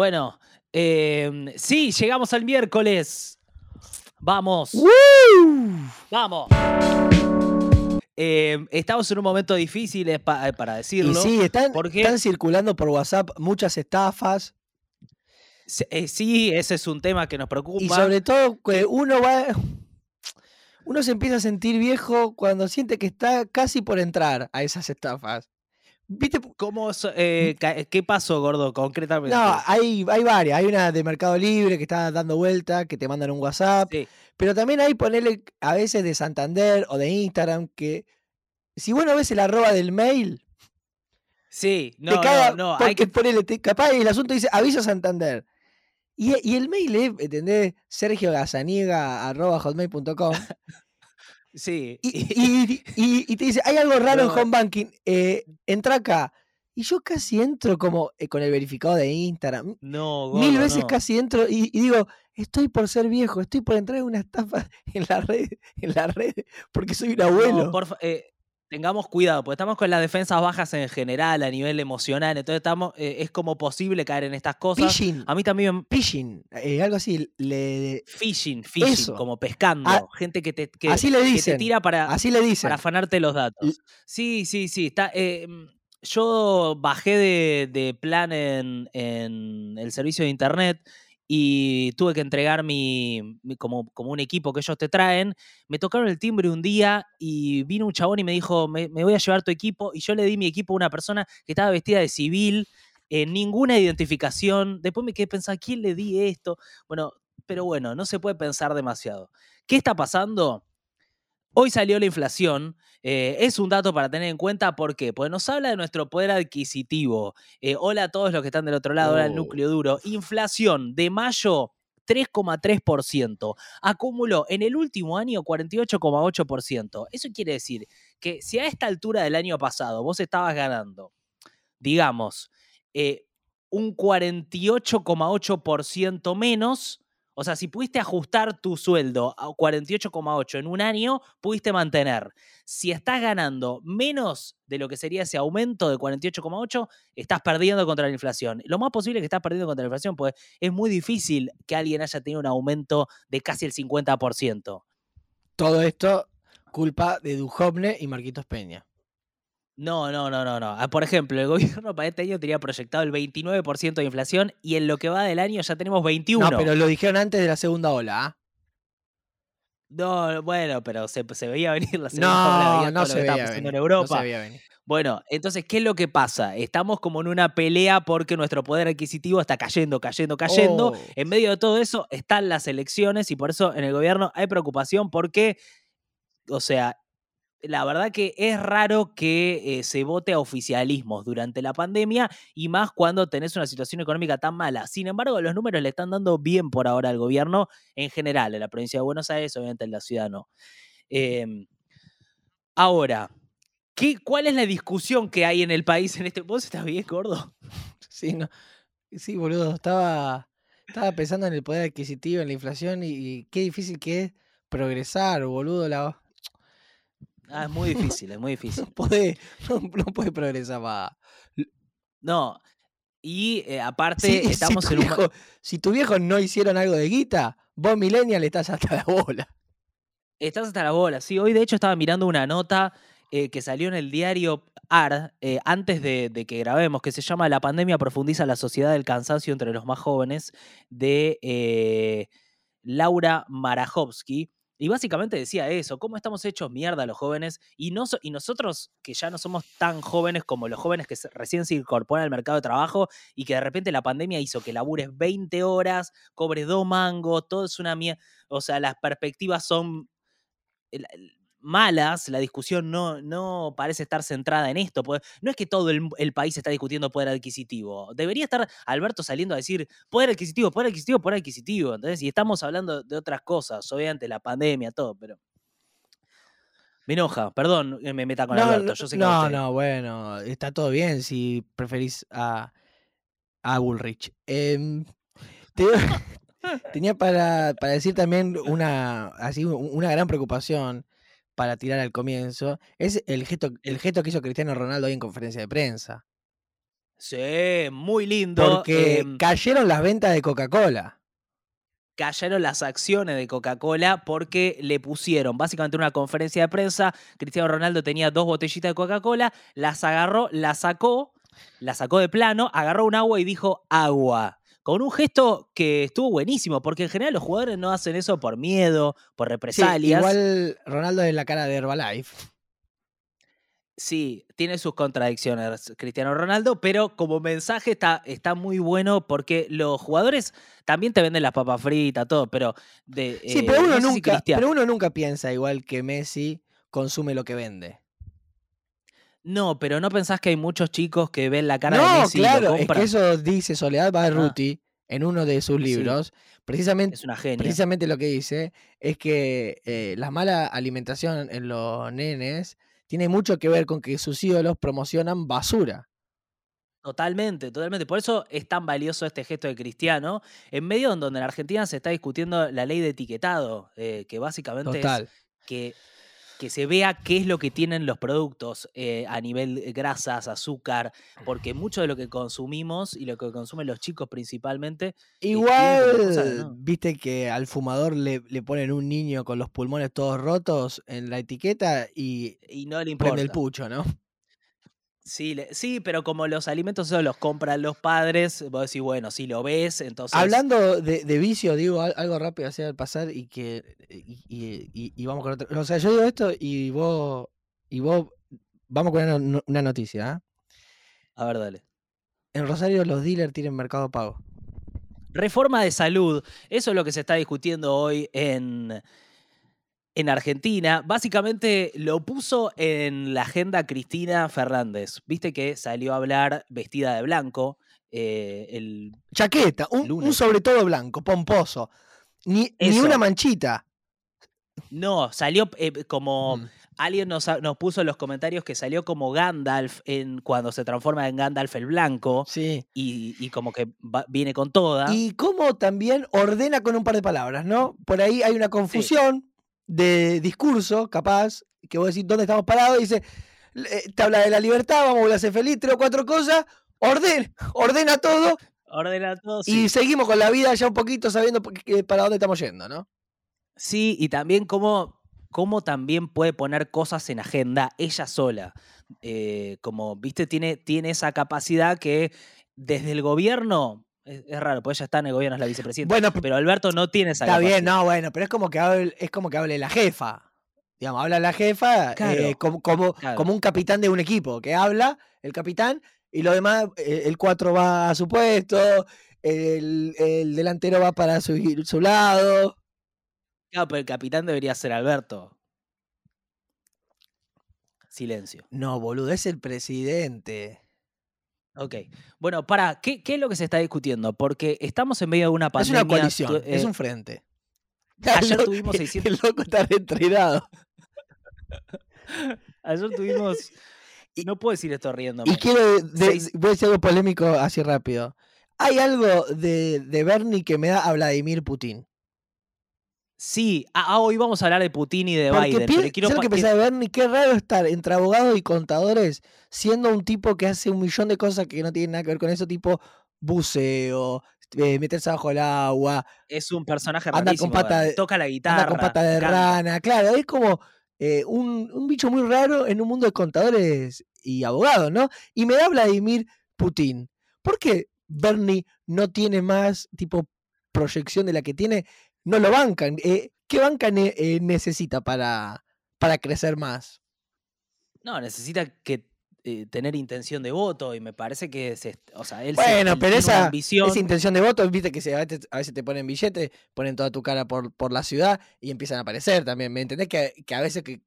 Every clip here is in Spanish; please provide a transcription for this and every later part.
Bueno, em, sí, llegamos al miércoles. Vamos. Vamos. Em, estamos en un momento difícil eh, pa- eh, para decirlo. Y sí, están, porque- están circulando por WhatsApp muchas estafas. Eh, sí, ese es un tema que nos preocupa. Y sobre todo que uno va. Uno se empieza a sentir viejo cuando siente que está casi por entrar a esas estafas. ¿Viste? ¿Cómo, eh, ca- ¿Qué pasó, gordo, concretamente? No, hay, hay varias. Hay una de Mercado Libre que está dando vuelta, que te mandan un WhatsApp. Sí. Pero también hay ponerle a veces de Santander o de Instagram que si vos no ves el arroba del mail, Sí, te no, caga no, no, porque hay que... ponele, te- capaz el asunto dice aviso Santander. Y, y el mail es, ¿entendés? Sergio Gazaniega arroba hotmail.com Sí. y, y- y- y te dice, hay algo raro en home banking, eh, entra acá. Y yo casi entro como eh, con el verificado de Instagram. no, Mil gordo, veces no. casi entro y, digo, estoy por ser viejo, estoy por entrar en una estafa en la red, en la red, porque soy un No, abuelo. porfa, eh, tengamos cuidado, porque estamos con las defensas bajas en general, a nivel emocional, entonces estamos, eh, es como posible caer en estas cosas. Phishing, A mí también, phishing, eh, algo así, le, phishing, phishing, Eso. como pescando, Ah, gente que te, que, así le que te tira para, así le dicen. para afanarte los datos. Sí, sí, sí. Está, eh, mm, yo bajé de, de plan en, en el servicio de internet y tuve que entregar mi, como, como un equipo que ellos te traen. Me tocaron el timbre un día y vino un chabón y me dijo, me, me voy a llevar tu equipo. Y yo le di mi equipo a una persona que estaba vestida de civil, eh, ninguna identificación. Después me quedé pensando, ¿a quién le di esto? Bueno, pero bueno, no se puede pensar demasiado. ¿Qué está pasando? Hoy salió la inflación. eh, es un dato para tener en cuenta. ¿Por qué? Porque nos habla de nuestro poder adquisitivo. Eh, hola a todos los que están del otro lado, hola al Oh. núcleo duro. Inflación de mayo. 3,3%. Acumuló en el último año 48,8%. Eso quiere decir que si a esta altura del año pasado vos estabas ganando, digamos, eh, un 48,8% menos, o sea, si pudiste ajustar tu sueldo a 48,8 en un año, pudiste mantener. Si estás ganando menos de lo que sería ese aumento de 48,8, estás perdiendo contra la inflación. Lo más posible es que estás perdiendo contra la inflación, pues es muy difícil que alguien haya tenido un aumento de casi el 50%. Todo esto culpa de Duhovne y Marquitos Peña. No, no, no, no, no. Ah, Por ejemplo, el gobierno para este año tenía proyectado el 29% de inflación y en lo que va del año ya tenemos 21. No, pero lo dijeron antes de la segunda ola. ¿ah? No, bueno, pero se, se veía venir la segunda No, ola, no se veía venir. en no Europa. se veía venir. Bueno, entonces, ¿qué es lo que pasa? Estamos como en una pelea porque nuestro poder adquisitivo está cayendo, cayendo, cayendo. Oh. En medio de todo eso están las elecciones y por eso en el gobierno hay preocupación porque, o sea, la verdad que es raro que eh, se vote a oficialismos durante la pandemia y más cuando tenés una situación económica tan mala. Sin embargo, los números le están dando bien por ahora al gobierno en general, en la provincia de Buenos Aires, obviamente en la ciudad no. Em, ahora, ¿qué, ¿cuál es la discusión que hay en el país en este... ¿Vos estás bien, gordo? Sí, no. Sí, boludo. Estaba, estaba pensando en el poder adquisitivo, en la inflación y, y qué difícil que es progresar, boludo. La... Ah, es muy difícil, es muy difícil. No puede, no, no puede progresar más. No, y eh, aparte estamos tu en un... viejo, si tus viejos no hicieron algo de guita, vos millennial estás hasta la bola. Estás hasta la bola. Sí, hoy de hecho estaba mirando una nota eh, que salió en el diario AR eh, antes de, de que grabemos, que se llama La pandemia profundiza la sociedad del cansancio entre los más jóvenes, de Laura Marajowski. Y básicamente decía eso, cómo estamos hechos mierda los jóvenes y, no so- y nosotros que ya no somos tan jóvenes como los jóvenes que se- recién se incorporan al mercado de trabajo y que de repente la pandemia hizo que labures 20 horas, cobres dos mangos, todo es una mierda. O sea, las perspectivas son malas, la discusión no, no parece estar centrada en esto. pues, no es que todo el, el país está discutiendo poder adquisitivo. Debería estar Alberto saliendo a decir poder adquisitivo, poder adquisitivo, poder adquisitivo. Entonces, y estamos hablando de otras cosas, obviamente la pandemia, todo, pero. Me enoja, perdón, que me meta con No, Alberto. no, Yo sé que a no, bueno, está todo bien si preferís a, a Bullrich. Em, te- tenía para, para decir también una, así, una gran preocupación para tirar al comienzo. Es el gesto, el gesto que hizo Cristiano Ronaldo hoy en conferencia de prensa. Sí, muy lindo. Porque em, cayeron las ventas de Coca-Cola. cayeron las acciones de Coca-Cola porque le pusieron básicamente en una conferencia de prensa. Cristiano Ronaldo tenía dos botellitas de Coca-Cola, las agarró, las sacó, la sacó de plano, agarró un agua y dijo agua. Con un gesto que estuvo buenísimo, porque en general los jugadores no hacen eso por miedo, por Sí, represalias. igual Ronaldo es la cara de Herbalife. Sí, tiene sus contradicciones Cristiano Ronaldo, pero como mensaje está, está muy bueno porque los jugadores también te venden las papas fritas, todo, pero de Sí, eh, pero uno no sé si nunca, pero uno nunca piensa igual que Messi consume lo que vende. No, pero no pensás que hay muchos chicos que ven la cara de Messi y lo claro, es compran. que eso dice Soledad Barruti en uno de sus Sí. libros. Precisamente, Es una genia. precisamente lo que dice es que eh, la mala alimentación en los nenes tiene mucho que ver con que sus ídolos promocionan basura. Totalmente, totalmente. Por eso es tan valioso este gesto de Cristiano, en medio en donde en Argentina se está discutiendo la ley de etiquetado, eh, que básicamente es Total. que, que se vea qué es lo que tienen los productos eh, a nivel grasas, azúcar, porque mucho de lo que consumimos y lo que consumen los chicos principalmente, como Igual, cosas, ¿no? viste que al fumador le, le ponen un niño con los pulmones todos rotos en la etiqueta y y no le prende el importa. pucho, ¿no? Sí, le- sí, pero como los alimentos esos los compran los padres, vos decís, bueno, si lo ves, entonces... Hablando de, de vicio, digo al- algo rápido así al pasar y que y, y- y- y vamos con otro. O sea, yo digo esto y vos y vos vamos con una, no- una noticia. ¿ah? A ver, dale. En Rosario los dealers tienen mercado pago. Reforma de salud, eso es lo que se está discutiendo hoy en, en Argentina. Básicamente lo puso en la agenda Cristina Fernández. Viste que salió a hablar vestida de blanco. eh, el, Chaqueta, un, un sobre todo blanco, pomposo. Ni, ni una manchita. no, salió eh, como... Mm. Alguien nos, nos puso en los comentarios que salió como Gandalf en, cuando se transforma en Gandalf el blanco Sí. y, y como que va- viene con toda. Y cómo también ordena con un par de palabras, ¿no? Por ahí hay una confusión de discurso, capaz, que vos decís, ¿dónde estamos parados? Dice, eh, te habla de la libertad, vamos a volver a ser feliz, tres o cuatro cosas, ordena, ordena todo Ordena todo. y seguimos con la vida ya un poquito sabiendo para dónde estamos yendo, ¿no? Sí, y también cómo, cómo también puede poner cosas en agenda ella sola. Eh, como, viste, tiene, tiene esa capacidad que desde el gobierno, es, es raro, porque ella está en el gobierno, es la vicepresidenta, Bueno, pero Alberto no tiene esa está capacidad. bien, no, bueno, pero es como que hable, es como que hable la jefa. Digamos, habla la jefa Claro, eh, como, como, claro. como un capitán de un equipo, que habla el capitán y lo demás, eh, el 4 va a su puesto, el, el delantero va para su, su lado. Claro, pero el capitán debería ser Alberto. Silencio. No, boludo, es el presidente. Ok. Bueno, para, ¿qué, ¿qué es lo que se está discutiendo? Porque estamos en medio de una Es pandemia. una coalición, tu- es eh, un frente. ayer tuvimos 600 El loco está retirado. Ayer tuvimos. Y- no puedo decir esto riéndome. Y quiero, de- voy a decir algo polémico así rápido. Hay algo de, de Bernie que me da a Vladimir Putin. Sí, ah, ah, hoy vamos a hablar de Putin y de Porque Biden. pero quiero ¿sabes lo que pensaba Bernie? Qué raro estar entre abogados y contadores siendo un tipo que hace un millón de cosas que no tienen nada que ver con eso, tipo buceo, eh, meterse bajo el agua, es un personaje anda con rarísimo. pata Toca la guitarra. anda con pata de canta. rana. Claro, es como eh, un, un bicho muy raro en un mundo de contadores y abogados, ¿no? Y me da Vladimir Putin. ¿Por qué Bernie no tiene más tipo proyección de la que tiene? No lo bancan. Eh, ¿Qué banca ne- eh, necesita para, para crecer más? No, necesita que eh, tener intención de voto y me parece que se, o sea, él Bueno, pero esa, ambición. esa intención de voto, viste que se, a, veces, a veces te ponen billetes, ponen toda tu cara por, por la ciudad y empiezan a aparecer también. ¿Me entendés? Que, que a veces que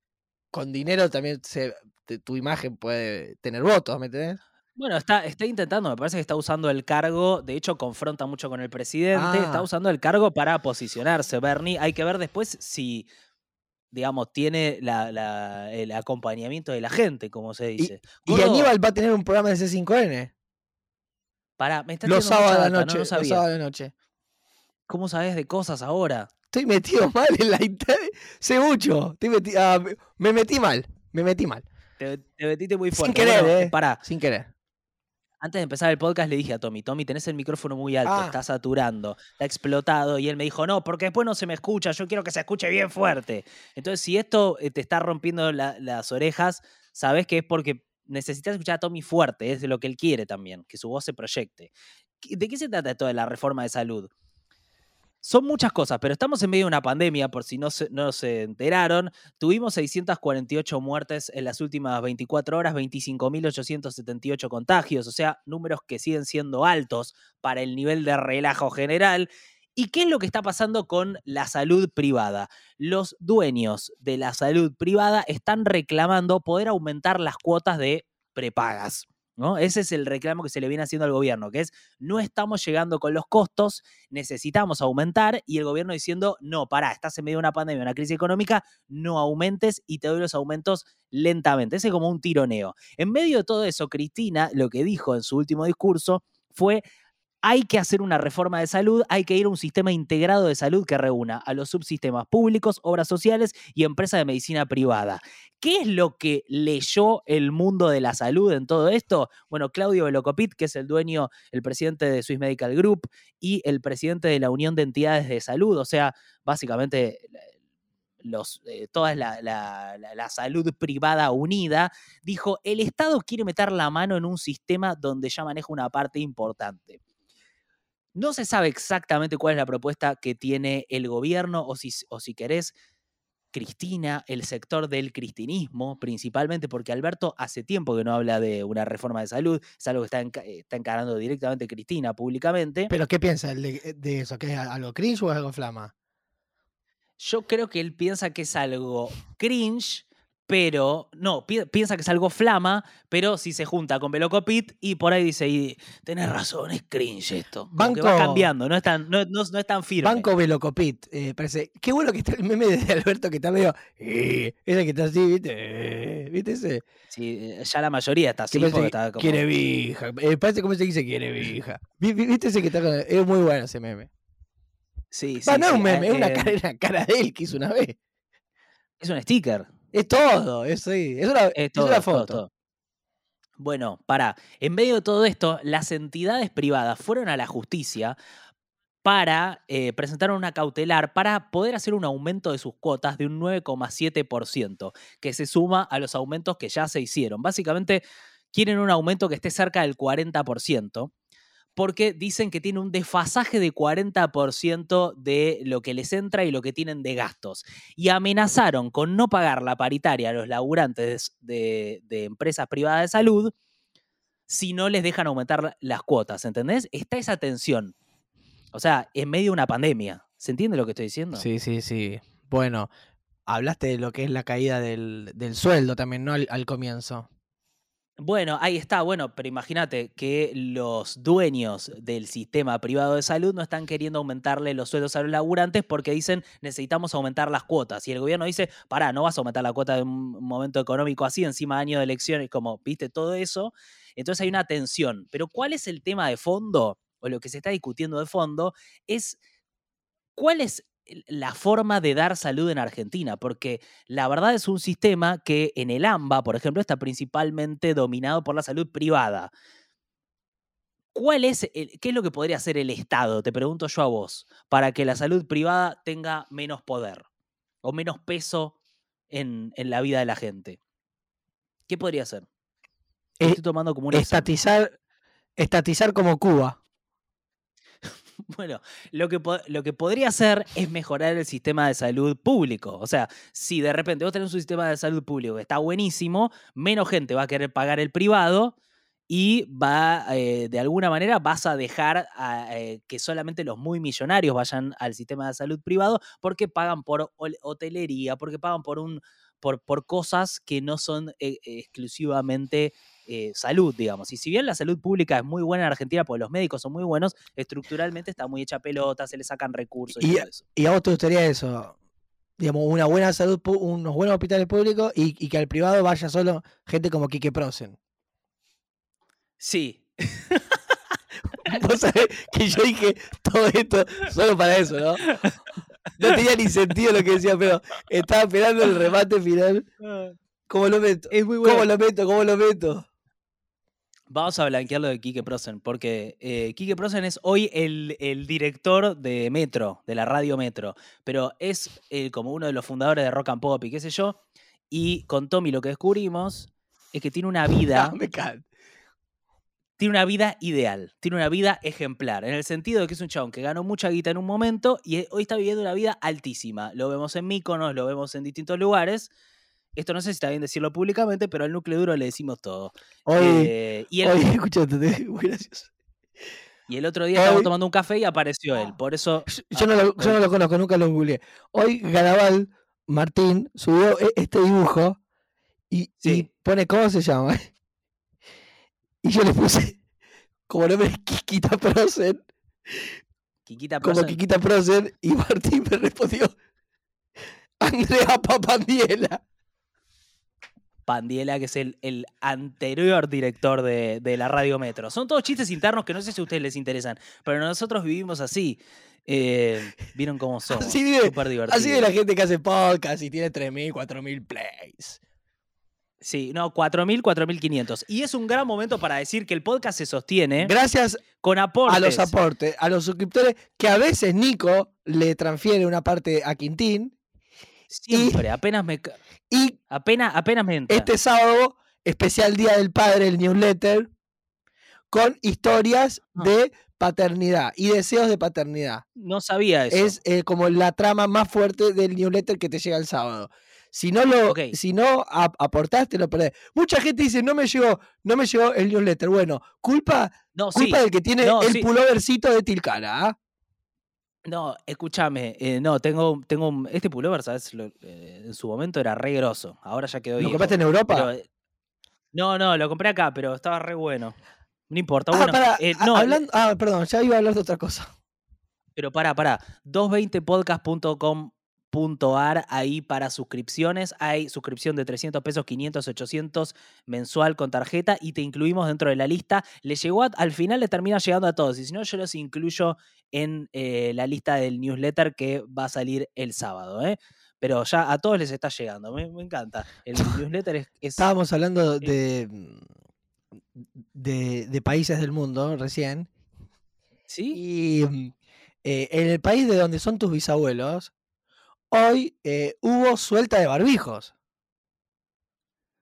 con dinero también se, te- tu imagen puede tener votos, ¿me entendés? Bueno, está, está intentando, me parece que está usando el cargo, de hecho confronta mucho con el presidente, está Ah. usando el cargo para posicionarse, Bernie. Hay que ver después si, digamos, tiene la- la- el acompañamiento de la gente, como se dice. Y Aníbal va a tener un programa de C5N. pará, me está Los sábados de la noche. no, no los sábados de la noche. ¿Cómo sabes de cosas ahora? Estoy metido mal en la internet. Sé mucho. Estoy meti- ah, me- me metí mal. Me metí mal. Te, te metiste muy Sin fuerte. querer, Bueno, eh. Pará, Sin querer. Antes de empezar el podcast le dije a Tommy, Tommy, tenés el micrófono muy alto, Ah. está saturando, está explotado. Y él me dijo, no, porque después no se me escucha, yo quiero que se escuche bien fuerte. Entonces, si esto eh, te está rompiendo la- las orejas, sabes que es porque necesitas escuchar a Tommy fuerte, es de lo que él quiere también, que su voz se proyecte. ¿Qué- ¿De qué se trata esto de la reforma de salud? Son muchas cosas, pero estamos en medio de una pandemia, por si no se, enteraron. Tuvimos 648 muertes en las últimas 24 horas, 25.878 contagios, o sea, números que siguen siendo altos para el nivel de relajo general. ¿Y qué es lo que está pasando con la salud privada? Los dueños de la salud privada están reclamando poder aumentar las cuotas de prepagas. ¿No? Ese es el reclamo que se le viene haciendo al gobierno, que es no estamos llegando con los costos, necesitamos aumentar y el gobierno diciendo, no, pará, estás en medio de una pandemia, una crisis económica, no aumentes y te doy los aumentos lentamente. Ese es como un tironeo. En medio de todo eso, Cristina lo que dijo en su último discurso fue, hay que hacer una reforma de salud, hay que ir a un sistema integrado de salud que reúna a los subsistemas públicos, obras sociales y empresas de medicina privada. ¿Qué es lo que leyó el mundo de la salud en todo esto? Bueno, Claudio Velocopit, que es el dueño, el presidente de Swiss Medical Group y el presidente de la Unión de Entidades de Salud, o sea, básicamente los, eh, toda la, la, la, salud privada unida, dijo, el Estado quiere meter la mano en un sistema donde ya maneja una parte importante. No se sabe exactamente cuál es la propuesta que tiene el gobierno o si, o si querés, Cristina, el sector del cristinismo, principalmente porque Alberto hace tiempo que no habla de una reforma de salud, es algo que está, enca está encarando directamente Cristina públicamente. ¿Pero qué piensa de, de eso? ¿Que es algo cringe o es algo flama? Yo creo que él piensa que es algo cringe, pero no, pi piensa que es algo flama, pero si se junta con Velocopit y por ahí dice, y, tenés razón, es cringe esto. Banco, va cambiando, no es tan, no, no, no es tan firme. Banco Velocopit, eh, parece. Qué bueno que está el meme de Alberto que está medio. Eh, ese que está así, ¿viste? Eh, ¿Viste ese? Sí, ya la mayoría está así. Porque está como... Quiere vija. Eh, parece como se dice quiere vija. ¿Viste ese que está con.? Es muy bueno ese meme. Sí, sí. No es un meme, eh, es una cara, una cara de él que hizo una vez. Es un sticker. Es todo, es, es, una, es, todo, es una foto. Todo, todo. Bueno, para, en medio de todo esto, las entidades privadas fueron a la justicia para eh, presentar una cautelar para poder hacer un aumento de sus cuotas de un 9,7%, que se suma a los aumentos que ya se hicieron. Básicamente, quieren un aumento que esté cerca del 40% porque dicen que tiene un desfasaje de 40% de lo que les entra y lo que tienen de gastos. Y amenazaron con no pagar la paritaria a los laburantes de, de empresas privadas de salud si no les dejan aumentar las cuotas, ¿entendés? Está esa tensión. O sea, en medio de una pandemia. ¿Se entiende lo que estoy diciendo? Sí, sí, sí. Bueno, hablaste de lo que es la caída del, sueldo también, ¿no? Al, al comienzo. Bueno, ahí está, bueno, pero imagínate que los dueños del sistema privado de salud no están queriendo aumentarle los sueldos a los laburantes porque dicen necesitamos aumentar las cuotas. Y el gobierno dice, pará, no vas a aumentar la cuota de un momento económico así, encima de año de elecciones, como, viste, todo eso. Entonces hay una tensión. Pero ¿cuál es el tema de fondo? O lo que se está discutiendo de fondo es cuál es la forma de dar salud en Argentina, porque la verdad es un sistema que en el AMBA, por ejemplo, está principalmente dominado por la salud privada. ¿Cuál es el, qué es lo que podría hacer el Estado, te pregunto yo a vos, para que la salud privada tenga menos poder o menos peso en, en la vida de la gente? ¿Qué podría hacer? Eh, Estoy tomando como un estatizar, estatizar como Cuba. Bueno, lo que, lo que podría hacer es mejorar el sistema de salud público. O sea, si de repente vos tenés un sistema de salud público que está buenísimo, menos gente va a querer pagar el privado y va, eh, de alguna manera, vas a dejar eh, que solamente los muy millonarios vayan al sistema de salud privado porque pagan por hotelería, porque pagan por, un, por, por cosas que no son eh, exclusivamente eh, salud, digamos. Y si bien la salud pública es muy buena en Argentina, porque los médicos son muy buenos, estructuralmente está muy hecha pelota, se le sacan recursos y, y, todo eso. ¿Y a vos te gustaría eso? Digamos, una buena salud, unos buenos hospitales públicos y, y que al privado vaya solo gente como Quique Prosen. Sí. Vos sabés que yo dije todo esto solo para eso, ¿no? No tenía ni sentido lo que decía, pero estaba esperando el remate final. ¿Cómo lo meto? Es muy bueno. ¿Cómo lo meto? ¿Cómo lo meto? Vamos a blanquear lo de Quique Prosen, porque eh, Quique Prosen es hoy el, el director de Metro, de la radio Metro, pero es eh, como uno de los fundadores de Rock and Pop y qué sé yo. Y con Tommy lo que descubrimos es que tiene una vida, tiene una vida ideal, tiene una vida ejemplar, en el sentido de que es un chabón que ganó mucha guita en un momento y eh, hoy está viviendo una vida altísima. Lo vemos en Míconos, lo vemos en distintos lugares. Esto no sé si está bien decirlo públicamente, pero al núcleo duro le decimos todo. Hoy, Eh, y, el, hoy, muy gracioso. y el otro día estábamos tomando un café y apareció él. Por eso. Yo- Yo no, lo, yo no lo conozco, nunca lo googleé. Hoy Garabal Martín subió e- este dibujo y, pone cómo se llama. Y yo le puse como nombre Kikita Prosen, Kikita como Prosen, Kikita Prosen, y Martín me respondió Andrea Papandiela. Pandiela, que es el, el anterior director de, de la Radio Metro. Son todos chistes internos que no sé si a ustedes les interesan, pero nosotros vivimos así. Eh, Vieron cómo somos. Así vive-. Así de la gente que hace podcast y tiene 3.000, 4.000 plays. Sí, no, 4.000, 4.500. Y es un gran momento para decir que el podcast se sostiene Gracias con aportes. a los aportes, a los suscriptores, que a veces Nico le transfiere una parte a Quintín. Siempre, apenas me, Y apenas, apenas me entra. este sábado, especial Día del Padre, el newsletter, con historias Ah. de paternidad y deseos de paternidad. No sabía eso. Es eh, como la trama más fuerte del newsletter que te llega el sábado. Si no lo, si no ap- aportaste, lo perdés. Mucha gente dice, no me llegó, no me llegó el newsletter. Bueno, culpa, no, sí. culpa del que tiene No, el sí. pullovercito de Tilcara, ¿ah? No, escúchame, eh, no, tengo, tengo un- este pullover, ¿sabes? Lo- eh, en su momento era re grosso, ahora ya quedó ¿Lo viejo. compraste en Europa? pero, eh, no, no, lo compré acá, pero estaba re bueno. No importa, ah, bueno. pará, eh, no, hablando, ah, perdón, ya iba a hablar de otra cosa. pero pará, pará. 220podcast.com.ar ahí para suscripciones. Hay suscripción de 300 pesos, 500, 800 mensual con tarjeta y te incluimos dentro de la lista. Le llegó a- al final, les termina llegando a todos. Y si no, yo los incluyo en eh, la lista del newsletter que va a salir el sábado. ¿eh? Pero ya a todos les está llegando. Me, me encanta. El newsletter es. es- Estábamos hablando Sí. de, de, de países del mundo recién. ¿Sí? Y eh, en el país de donde son tus bisabuelos, hoy eh, hubo suelta de barbijos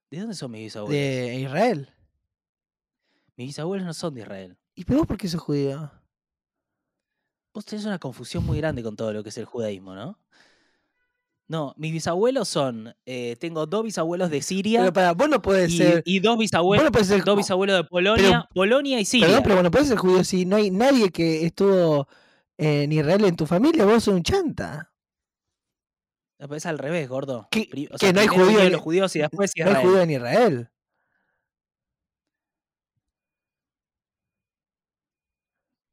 ¿De dónde son mis bisabuelos? de Israel. Mis bisabuelos no son de Israel. ¿Y pero vos por qué sos judío? Vos tenés una confusión muy grande con todo lo que es el judaísmo, ¿no? No, mis bisabuelos son. eh, tengo dos bisabuelos de Siria Pero para, vos no podés y, ser. y dos vos bisabuelos, no podés ser dos bisabuelos de Polonia, Polonia y Siria. Perdón, pero bueno, podés ser judío si no hay nadie que estuvo en Israel en tu familia, vos sos un chanta. Es al revés, gordo. ¿Qué- Pri- o que no hay judío en- los judíos y después No hay judío en Israel.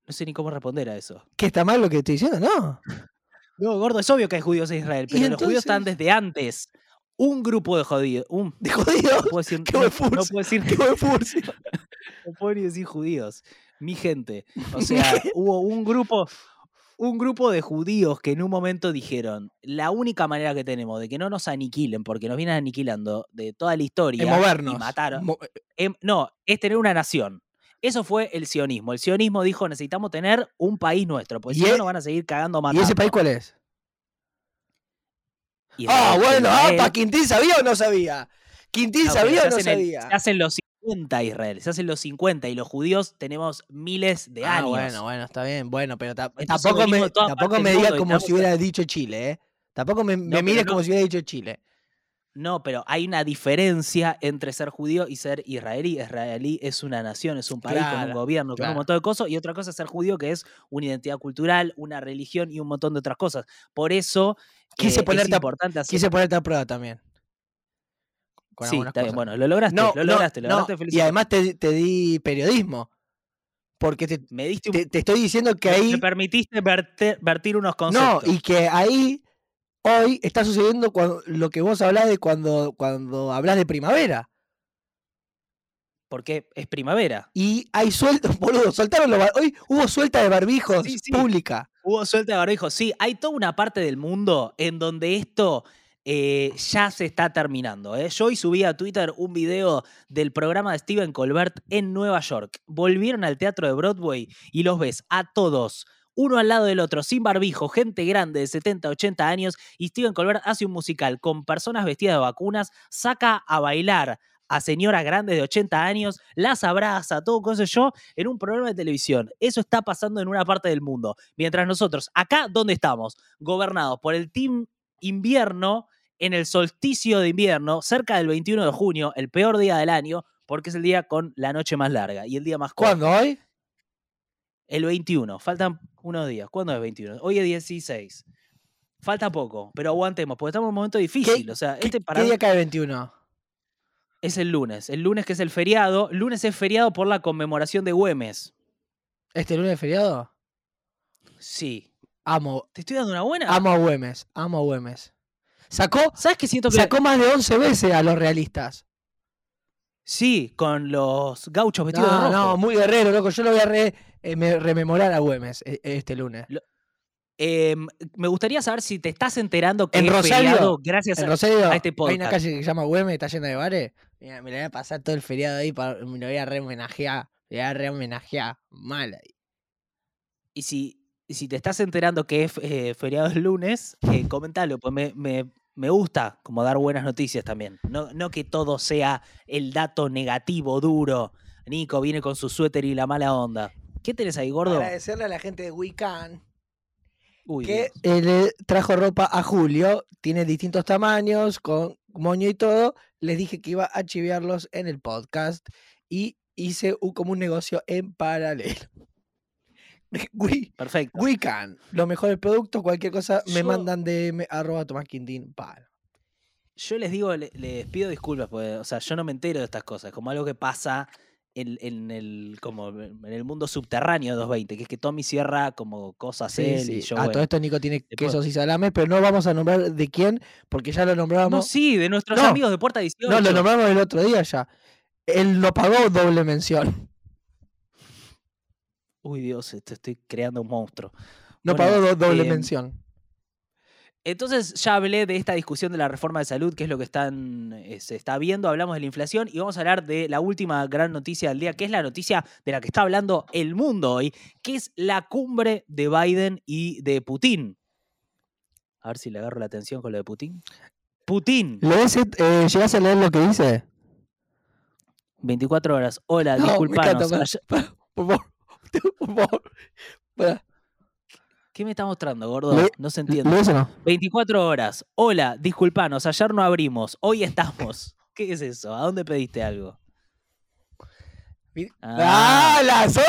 No sé ni cómo responder a eso. ¿Qué está mal lo que estoy diciendo? No. No, gordo, es obvio que hay judíos en Israel, ¿Y pero los judíos están desde antes. Un grupo de judíos. Un, De judío. no puedo decir, Qué no, no puedo decir Qué. No puedo ni decir judíos. Mi gente. O sea, hubo un grupo, un grupo de judíos que en un momento dijeron: la única manera que tenemos de que no nos aniquilen, porque nos vienen aniquilando de toda la historia Es movernos. y mataron. Mo- em, no, es tener una nación. Eso fue el sionismo. El sionismo dijo: necesitamos tener un país nuestro, porque ¿Y si no e- nos van a seguir cagando ¿Y matando. ese país cuál es? Ah, bueno, apa, ¿Quintín sabía o no sabía? ¿Quintín Ah, sabía o no el- sabía? se hacen los 50 Israel, se hacen los 50 y los judíos tenemos miles de Ah, años. bueno, bueno, está bien. Bueno, pero ta- Entonces tampoco me, tampoco me digas como si hubiera dicho Chile, ¿eh? Tampoco me, me mires no- como si hubiera dicho Chile. No, pero hay una diferencia entre ser judío y ser israelí. Israelí es una nación, es un país con un gobierno, con claro. un montón de cosas. Y otra cosa es ser judío, que es una identidad cultural, una religión y un montón de otras cosas. Por eso Quise eh, ponerte es importante hacer. Quise ponerte a prueba también. Con sí, algunas está bien, bueno, lo lograste, No, lo no, lograste, lo no, lograste, Y felicito. además te, te di periodismo. Porque te, me diste un- te- te estoy diciendo que me- ahí. me permitiste vertir unos No, conceptos. y que ahí hoy está sucediendo cuando, lo que vos hablás de cuando, cuando hablas de primavera. Porque es primavera. Y hay suelta, boludo, soltaron los Hoy hubo suelta de barbijos Sí, sí. pública. Hubo suelta de barbijo. Sí, hay toda una parte del mundo en donde esto eh, ya se está terminando. ¿eh? Yo hoy subí a Twitter un video del programa de Steven Colbert en Nueva York. Volvieron al teatro de Broadway y los ves a todos uno al lado del otro, sin barbijo, gente grande de 70, 80 años, y Steven Colbert hace un musical con personas vestidas de vacunas, saca a bailar a señoras grandes de 80 años, las abraza, todo cosas yo, en un programa de televisión. Eso está pasando en una parte del mundo. Mientras nosotros, acá, ¿dónde estamos? Gobernados por el Team Invierno, en el solsticio de invierno, cerca del 21 de junio, el peor día del año, porque es el día con la noche más larga y el día más corto. ¿Cuándo hoy? El 21, faltan unos días. ¿Cuándo es 21? Hoy es 16. Falta poco, pero aguantemos, porque estamos en un momento difícil. o sea, ¿Qué, este qué día cae 21? es el lunes. El lunes que es el feriado. Lunes es feriado por la conmemoración de Güemes. ¿Este lunes es feriado? Sí. Amo, ¿Te estoy dando una buena? amo a Güemes, amo a Güemes. Sacó, ¿Sabes qué siento que.? sacó más de 11 veces a los realistas. Sí, con los gauchos vestidos No, de rojo. no, muy guerrero, loco. Yo lo voy a re- eh, me- rememorar a Güemes eh, este lunes. Em, me gustaría saber si te estás enterando que En Rosario, feriado gracias En a, Rosario a este hay una podcast. calle que se llama Güemes, está llena de bares. Mira, me la voy a pasar todo el feriado ahí, para, me lo voy a re homenajear. Le voy a re homenajear. Mal ahí. Y si, si te estás enterando que es eh, feriado el lunes, eh, comentalo, pues me, me- me gusta como dar buenas noticias también. No, no que todo sea el dato negativo, duro. Nico viene con su suéter y la mala onda. ¿Qué tenés ahí, gordo? Agradecerle a la gente de Wecan Uy, que eh, le trajo ropa a Julio. Tiene distintos tamaños, con moño y todo. Les dije que iba a chiviarlos en el podcast y hice un, como un negocio en paralelo. We, Perfecto. Wecan, los mejores productos, cualquier cosa, me Yo- mandan de arroba Tomás Quintín. Para. Yo les digo, le- les pido disculpas, porque, o sea, yo no me entero de estas cosas, como algo que pasa en, en el, como en el mundo subterráneo de 220, que es que Tommy cierra como cosas Sí, él sí. y yo, a bueno. todo esto Nico tiene Después- quesos y salames, pero no vamos a nombrar de quién, porque ya lo No, nombramos. sí, de nuestros No. amigos de Puerta 18. No, lo nombramos el otro día ya. Él no pagó doble mención. Uy, Dios, esto- estoy creando un monstruo. No Bueno, pagó do- doble em, mención. Entonces ya hablé de esta discusión de la reforma de salud, que es lo que están, eh, se está viendo, hablamos de la inflación y vamos a hablar de la última gran noticia del día, que es la noticia de la que está hablando el mundo hoy, que es la cumbre de Biden y de Putin. A ver si le agarro la atención con lo de Putin. Putin, ¿Lees, eh, ¿Llegás a leer lo que dice? 24 horas. Hola, No, disculpanos. encanta, por favor. Por favor. ¿Qué me está mostrando, gordo? Le- No se entiende. ¿Lees o no? 24 horas. Hola, disculpanos, ayer no abrimos, hoy estamos. ¿Qué es eso? ¿A dónde pediste algo? Ah. ¡Ah! la- son,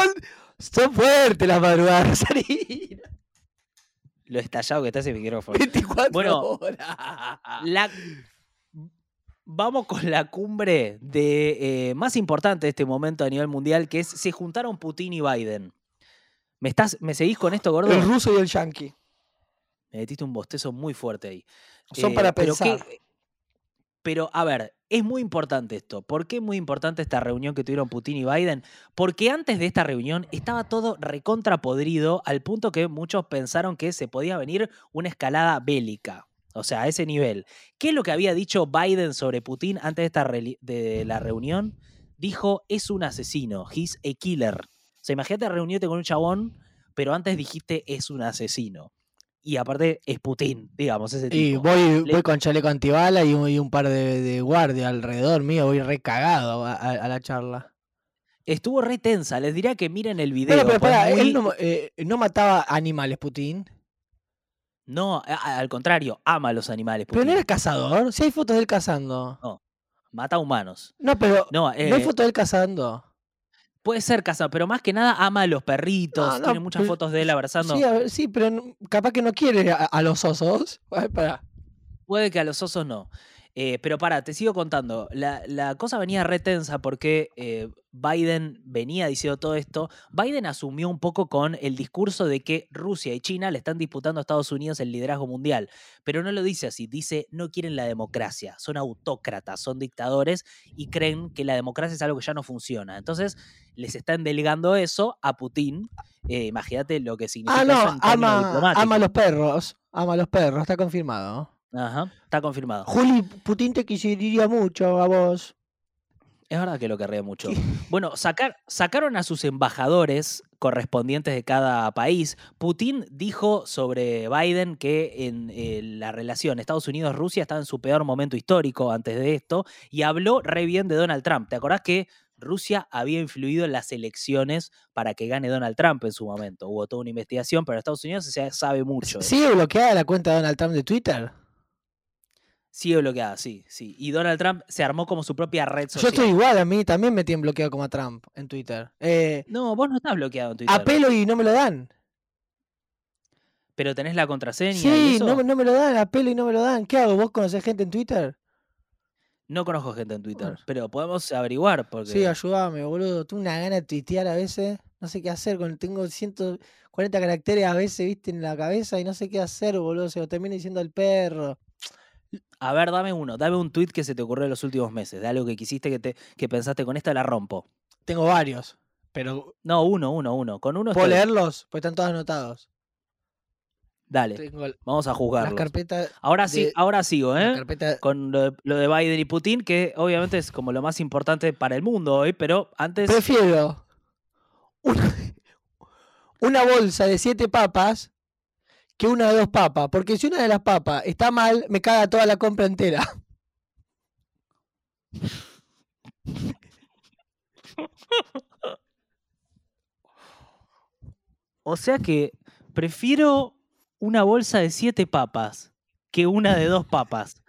son fuertes las madrugadas, Rosarina. Lo estallado que está ese micrófono. 24 Bueno, horas. La- Vamos con la cumbre de, eh, más importante de este momento a nivel mundial, que es se juntaron Putin y Biden. ¿Me, estás, ¿Me seguís con esto, gordo? El ruso y el yanqui. Me metiste un bostezo muy fuerte ahí. Son Eh, para pero pensar. qué- pero, a ver, es muy importante esto. ¿Por qué es muy importante esta reunión que tuvieron Putin y Biden? Porque antes de esta reunión estaba todo recontrapodrido al punto que muchos pensaron que se podía venir una escalada bélica. O sea, a ese nivel. ¿Qué es lo que había dicho Biden sobre Putin antes de, esta de la reunión? Dijo, es un asesino, he's a killer. O sea, imagínate reunirte con un chabón, pero antes dijiste, es un asesino. Y aparte, es Putin, digamos, ese tipo. Y voy, Le- voy con chaleco antibala y un, y un par de, de guardias alrededor mío, voy recagado a, a- a la charla. Estuvo re tensa, les diría que miren el video. Pero, pero muy- él no, eh, no mataba animales, Putin. No, a- al contrario, ama a los animales. Pero no Putin. era cazador. Si hay fotos de él cazando. Mata humanos. No, pero No, no hay eh, fotos de él cazando. puede ser cazado, pero más que nada ama a los perritos. No, no, tiene muchas pero- fotos de él abrazando. Sí, a ver, sí, pero no- capaz que no quiere a, a los osos. Pará. Puede que a los osos no. Eh, pero para, te sigo contando. La, la cosa venía re tensa porque eh, Biden venía diciendo todo esto. Biden asumió un poco con el discurso de que Rusia y China le están disputando a Estados Unidos el liderazgo mundial. Pero no lo dice así. Dice, no quieren la democracia. Son autócratas, son dictadores y creen que la democracia es algo que ya no funciona. Entonces, les están delegando eso a Putin. Eh, Imagínate lo que significa Ah, eso no, en ama, ama a los perros. Ama a los perros, está confirmado. Ajá, está confirmado. Juli, Putin te quisiera mucho a vos. Es verdad que lo querría mucho. Bueno, sacar, sacaron a sus embajadores correspondientes de cada país. Putin dijo sobre Biden que en eh, la relación Estados Unidos-Rusia estaba en su peor momento histórico antes de esto y habló re bien de Donald Trump. ¿Te acordás que Rusia había influido en las elecciones para que gane Donald Trump en su momento? Hubo toda una investigación, pero Estados Unidos se sabe mucho. ¿Sigue bloqueada la cuenta de Donald Trump de Twitter? Sigue bloqueada, sí, sí. Y Donald Trump se armó como su propia red Yo social. estoy igual, a mí también me tienen bloqueado como a Trump en Twitter. Eh, No, vos no estás bloqueado en Twitter. apelo y no me lo dan. Pero tenés la contraseña y Sí, eso. no, me- no me lo dan, apelo y no me lo dan. ¿Qué hago? ¿Vos conocés gente en Twitter? No conozco gente en Twitter, Bueno. pero podemos averiguar porque Sí, ayúdame, boludo. Tengo una gana de tuitear a veces. No sé qué hacer. Tengo 140 caracteres a veces, viste, en la cabeza y no sé qué hacer, boludo. Se lo termino diciendo al perro. A ver, dame uno, dame un tweet que se te ocurrió en los últimos meses, de algo que quisiste que te que pensaste con esta la rompo. Tengo varios, pero No, uno, uno, uno. Con uno ¿puedo estoy. leerlos? Pues están todos anotados. Dale, Tengo vamos a las juzgarlos. carpetas. Ahora sí, de- ahora sigo, ¿eh? carpeta Con lo de, lo de Biden y Putin, que obviamente es como lo más importante para el mundo hoy, pero antes Prefiero una, una bolsa de siete papas que una de dos papas. Porque si una de las papas está mal, me caga toda la compra entera. O sea que prefiero una bolsa de siete papas que una de dos papas.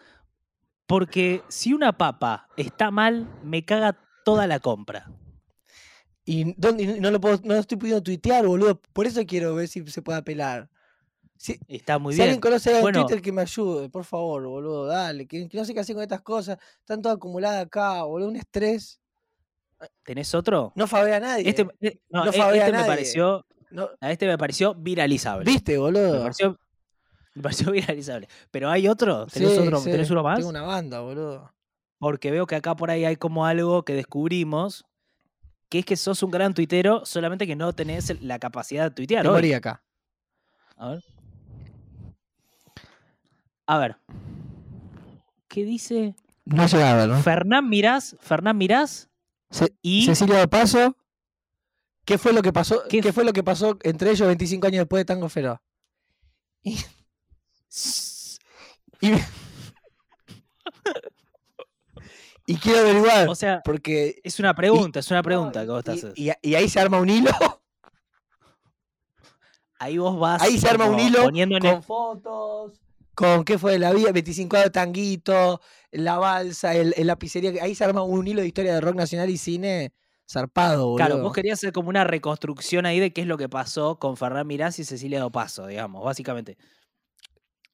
Porque si una papa está mal, me caga toda la compra. Y, dónde- no lo puedo, no lo estoy pudiendo tuitear, boludo. Por eso quiero ver si se puede apelar. Si, Está muy si bien. alguien conoce a alguien Bueno. en Twitter que me ayude, por favor, boludo, dale. Que, que no sé qué hacer con estas cosas. Están todas acumuladas acá, boludo. Un estrés. ¿Tenés otro? No fabea a nadie. Este, no, No e- fabea a este me nadie. pareció, No- a este me pareció viralizable. ¿Viste, Me boludo? pareció, me pareció viralizable. Pero hay otro, ¿tenés, Sí, otro, sí, ¿tenés uno más? Tengo una banda, boludo. Porque veo que acá por ahí hay como algo que descubrimos, que es que sos un gran tuitero, solamente que no tenés la capacidad de tuitear. Te morí acá. A ver. A ver. ¿Qué dice? No llegaba, ¿no? Fernán Mirás, Fernán Mirás Ce- y Cecilia de Paso. ¿Qué fue lo que pasó? ¿Qué ¿Qué, f- fue lo que pasó entre ellos 25 años después de Tango Feroz? Y, y, y quiero averiguar, o sea, porque es una pregunta, es una pregunta que vos te y, haces. y- y ahí se arma un hilo, Ahí vos vas ahí se arma un hilo poniendo en con fotos, con qué fue de la vida, 25 años de Tanguito, la balsa, el, el lapicería, ahí se arma un hilo de historia de rock nacional y cine zarpado, boludo. Claro, vos querías hacer como una reconstrucción ahí de qué es lo que pasó con Fernán Mirás y Cecilia Dopaso, digamos, básicamente.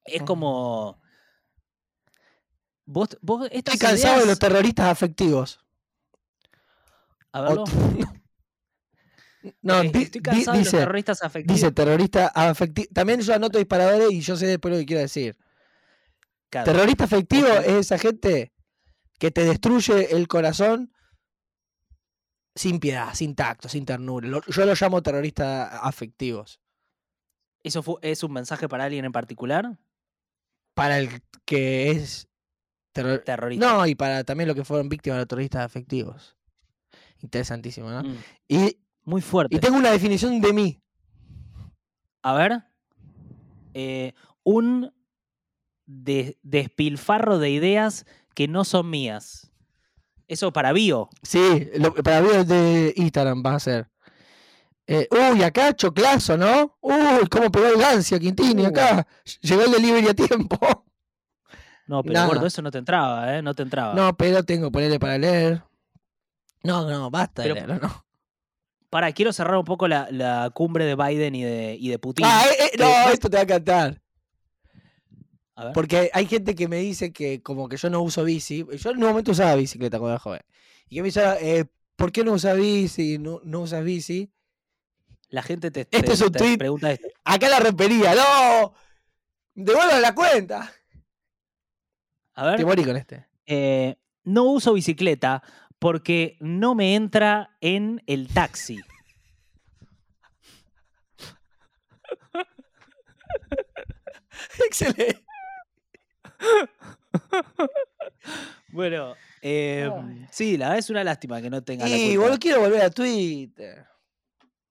Es como. Vos, vos estas Estoy cansado de los terroristas afectivos. A verlo. No, Eh, Estoy cansado de los dice, terroristas afectivos. dice terrorista afectivo. También yo anoto disparadores y yo sé después lo que quiero decir. Terrorista afectivo es esa gente que te destruye el corazón sin piedad, sin tacto, sin ternura. Lo- yo lo llamo terroristas afectivos. ¿Eso fue, es un mensaje para alguien en particular? Para el que es terror- Terrorista. No, y para también los que fueron víctimas de terroristas afectivos. Interesantísimo, ¿no? Mm, Y, Muy fuerte. y tengo una definición de mí. A ver. eh, un de- despilfarro de ideas que no son mías. Eso para bio. Sí, lo- para videos de Instagram va a ser. Eh, uy, acá choclazo, ¿no? Uy, cómo pegó el Gancia, Quintini, Uh. acá. Llegó el delivery a tiempo. No, pero Nada. gordo, eso no te entraba, ¿eh? No te entraba. No, pero tengo que ponerle para leer. No, no, basta de Pero- leerlo, no. Para, quiero cerrar un poco la, la cumbre de Biden y de, y de Putin. Ah, eh, eh, no, Eh, esto te va a cantar. A ver. Porque hay gente que me dice que como que yo no uso bici. Yo en un momento usaba bicicleta cuando era joven. Y que me dice, eh, ¿por qué no usas bici? No, no usas bici. La gente te, Este te- es un te tuit. pregunta esto. Acá la repería, no. Devuelvan la cuenta. A ver. Te morí con este. eh, no uso bicicleta porque no me entra en el taxi. Excelente. Bueno, em, sí, la verdad es una lástima que no tenga la Y vos quiero volver a Twitter.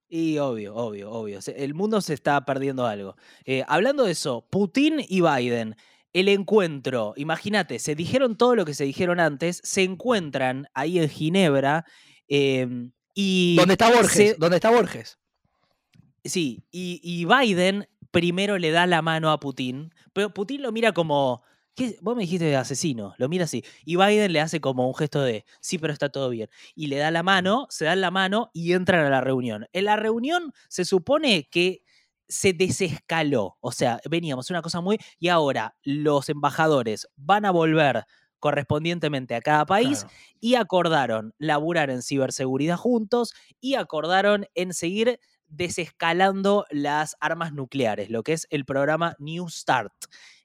Y obvio, obvio, obvio. El mundo se está perdiendo algo. Eh, hablando de eso, Putin y Biden, el encuentro, imagínate, se dijeron todo lo que se dijeron antes, se encuentran ahí en Ginebra em, y... ¿Dónde está Borges? se- ¿Dónde está Borges? Sí, y, y Biden primero le da la mano a Putin, pero Putin lo mira como, ¿qué? Vos me dijiste asesino, lo mira así, y Biden le hace como un gesto de, sí, pero está todo bien, y le da la mano, se dan la mano y entran a la reunión. En la reunión se supone que se desescaló, o sea, veníamos una cosa muy, y ahora los embajadores van a volver correspondientemente a cada país Claro. y acordaron laburar en ciberseguridad juntos y acordaron en seguir desescalando las armas nucleares, lo que es el programa New Start,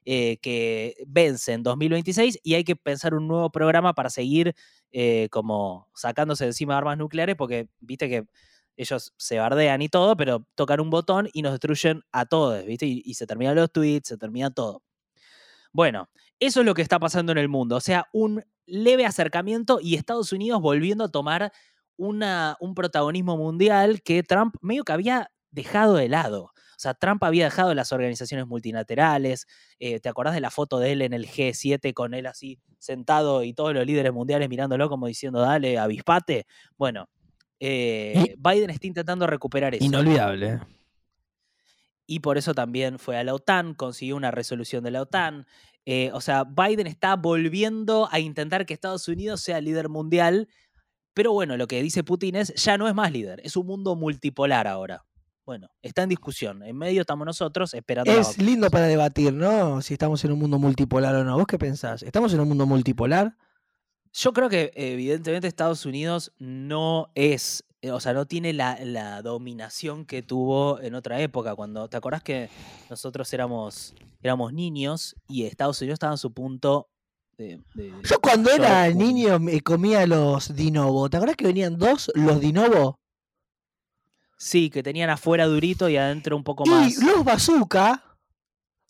eh, que vence en 2026 y hay que pensar un nuevo programa para seguir eh, como sacándose de encima armas nucleares, porque viste que ellos se bardean y todo, pero tocan un botón y nos destruyen a todos, ¿viste? Y, se terminan los tweets, se termina todo. Bueno, eso es lo que está pasando en el mundo. O sea, un leve acercamiento y Estados Unidos volviendo a tomar una, un protagonismo mundial que Trump medio que había dejado de lado. O sea, Trump había dejado las organizaciones multilaterales. eh, ¿Te acordás de la foto de él en el G7 con él así sentado y todos los líderes mundiales mirándolo como diciendo, dale, avispate? Bueno, eh, Biden está intentando recuperar eso Inolvidable. y por eso también fue a la OTAN, consiguió una resolución de la OTAN. Eh, o sea, Biden está volviendo a intentar que Estados Unidos sea líder mundial, pero bueno, lo que dice Putin es, ya no es más líder, es un mundo multipolar ahora. Bueno, está en discusión, en medio estamos nosotros esperando Es lindo para debatir, ¿no? Si estamos en un mundo multipolar o no. ¿Vos qué pensás? ¿Estamos en un mundo multipolar? Yo creo que evidentemente Estados Unidos no es, eh, o sea, no tiene la, la dominación que tuvo en otra época, cuando, ¿te acordás que nosotros éramos, éramos niños y Estados Unidos estaba en su punto de... de Yo cuando era niño me comía los Dinovo. ¿Te acuerdas que venían dos los Dinovo? Sí, que tenían afuera durito y adentro un poco Y más... los Bazooka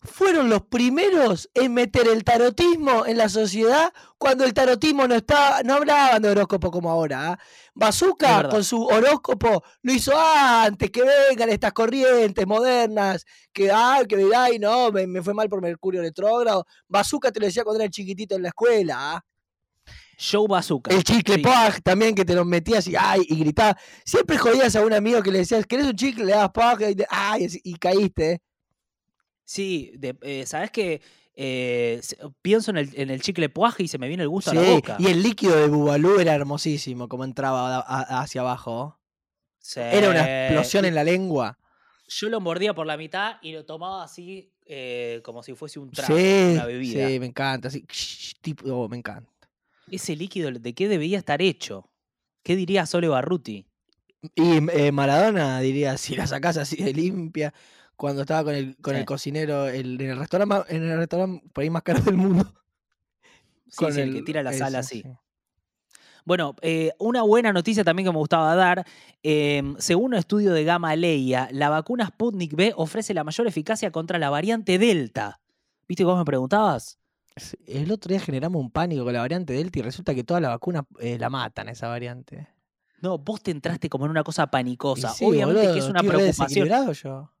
fueron los primeros en meter el tarotismo en la sociedad cuando el tarotismo no estaba, no hablaban de horóscopo como ahora. ¿ah? Bazooka con su horóscopo lo hizo antes que vengan estas corrientes modernas, que ay, que ay, no, me, me fue mal por Mercurio retrógrado. Bazooka te lo decía cuando era chiquitito en la escuela. ¿ah? Show Bazooka. El chicle sí. también que te lo metías y ay, y gritaba. Siempre jodías a un amigo que le decías, ¿querés un chicle? Le dabas paj y, ay, y caíste. ¿eh? Sí, de- eh, ¿sabes qué? Eh, pienso en el, en el chicle puaje y se me viene el gusto a la Sí, boca. y el líquido de Bubalú era hermosísimo, como entraba a- a- hacia abajo. Era una Sí, explosión en la lengua. Yo lo mordía por la mitad y lo tomaba así eh, como si fuese un trago, Sí, una bebida. sí, me encanta. Así, tipo, oh, me encanta. Ese líquido, ¿de qué debería estar hecho? ¿Qué diría Sole Barruti? Y eh, Maradona diría, si la sacás así de limpia, cuando estaba con el, con Sí. el cocinero el- en el restaurante en el restaurante por ahí más caro del mundo. Sí, con sí, el que tira la sal ese, así. sí. Bueno, eh, una buena noticia también que me gustaba dar. em, según un estudio de Gamaleya, la vacuna Sputnik B ofrece la mayor eficacia contra la variante Delta. ¿Viste cómo me preguntabas? El otro día generamos un pánico con la variante Delta y resulta que toda la vacuna eh, la matan esa variante. No, vos te entraste como en una cosa panicosa. sí, Obviamente que es una preocupación. yo.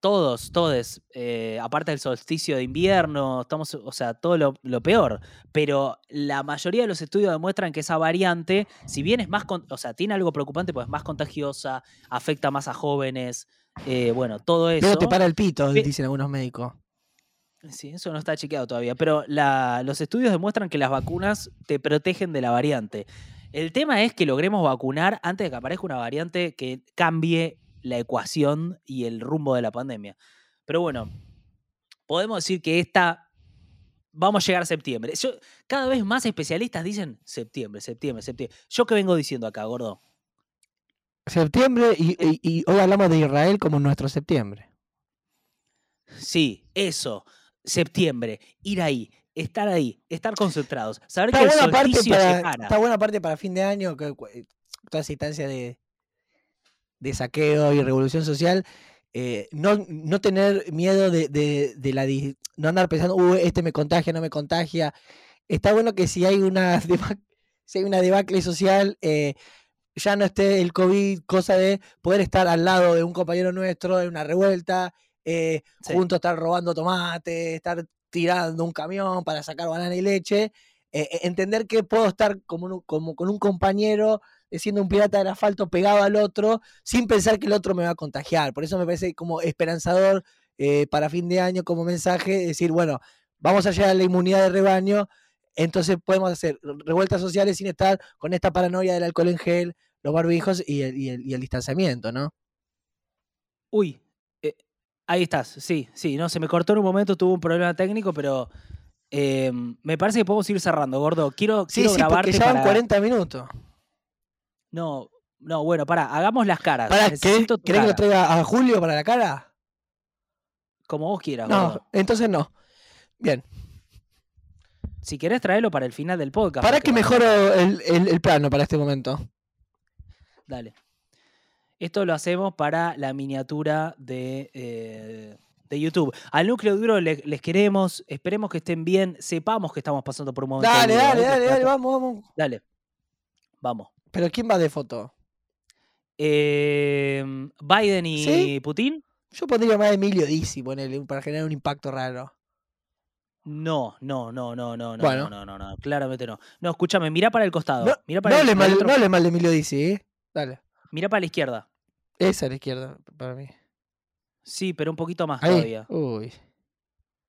Todos, todos. eh, aparte del solsticio de invierno, estamos, o sea, todo lo, lo peor. Pero la mayoría de los estudios demuestran que esa variante, si bien es más, con- o sea, tiene algo preocupante, pues es más contagiosa, afecta más a jóvenes, eh, bueno, todo eso. Pero te para el pito, dicen algunos médicos. Sí, eso no está chequeado todavía, pero la- los estudios demuestran que las vacunas te protegen de la variante. El tema es que logremos vacunar antes de que aparezca una variante que cambie la ecuación y el rumbo de la pandemia. Pero bueno, podemos decir que esta vamos a llegar a septiembre. Yo- cada vez más especialistas dicen septiembre, septiembre, septiembre. Yo que vengo diciendo acá, gordo. Septiembre y, y- y hoy hablamos de Israel como nuestro septiembre. Sí, eso, septiembre, ir ahí, estar ahí, estar concentrados, saber Está que el buena, parte solsticio para, está buena parte para fin de año, que, cu- toda esa instancia de, de saqueo y revolución social. eh, no, no tener miedo de, de- de la no andar pensando, "Uh, este me contagia, no me contagia, está bueno que si hay una, si hay una debacle social, eh, ya no esté el COVID, cosa de poder estar al lado de un compañero nuestro en una revuelta, eh, Sí. juntos estar robando tomate, estar tirando un camión para sacar banana y leche. eh, eh, entender que puedo estar como, un- como con un compañero siendo un pirata del asfalto pegado al otro sin pensar que el otro me va a contagiar. Por eso me parece como esperanzador eh, para fin de año como mensaje decir, bueno, vamos a llegar a la inmunidad de rebaño, entonces podemos hacer revueltas sociales sin estar con esta paranoia del alcohol en gel, los barbijos y el, y el- y el distanciamiento, ¿no? Uy, eh, ahí estás, sí, sí, no, se me cortó en un momento, tuvo un problema técnico, pero eh, me parece que podemos ir cerrando, gordo. Quiero, Sí, quiero sí, grabarte porque ya van para... 40 minutos. No, no, bueno, pará, hagamos las caras. ¿Para qué? Necesito tu ¿Querés que lo traiga a Julio para la cara? Como vos quieras, No, gordo. entonces no. Bien. Si querés traerlo para el final del podcast. ¿Para que mejoro el, el- el plano para este momento? Dale. Esto lo hacemos para la miniatura de, eh, de YouTube. Al núcleo duro le- les queremos, esperemos que estén bien, sepamos que estamos pasando por un momento. Dale, duro, dale, dale, dale, vamos, vamos. Dale. Vamos. Pero ¿quién va de foto? Eh, Biden y ¿Sí? Putin. Yo pondría más a Emilio ponele, para generar un impacto raro. No, no, no, no, no, no, Bueno. no, no, no, no, claramente no. No, escúchame, mira para el costado. No, mira no para, el, para el mal, otro- no hables mal de Emilio Dizzi, ¿eh? Dale. mira para la izquierda. Esa es la izquierda para mí. Sí, pero un poquito más Ahí. todavía. Uy.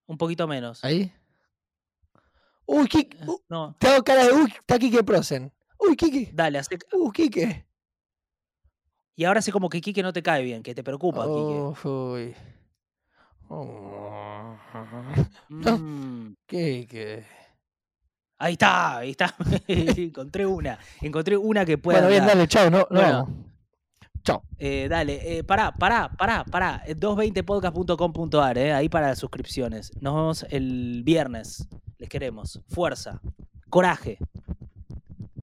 Un poquito menos. Ahí. Uy, Kike. uh, No, te hago cara de uy, está Kike Prosen. Uy, Kike. dale, hace- Uh, Kike. Y ahora sé como que Quique no te cae bien, que te preocupa, Quique. Uf, uy. Oh. no. Mm, Kike. Ahí está, ahí está. encontré una. Encontré una que pueda. Bueno, bien, dale, chao, no, no. Bueno. vamos. Chao. Eh, dale, eh, pará, pará, pará, pará. eh, 220podcast.com.ar, eh, ahí para las suscripciones. Nos vemos el viernes. Les queremos. Fuerza. Coraje.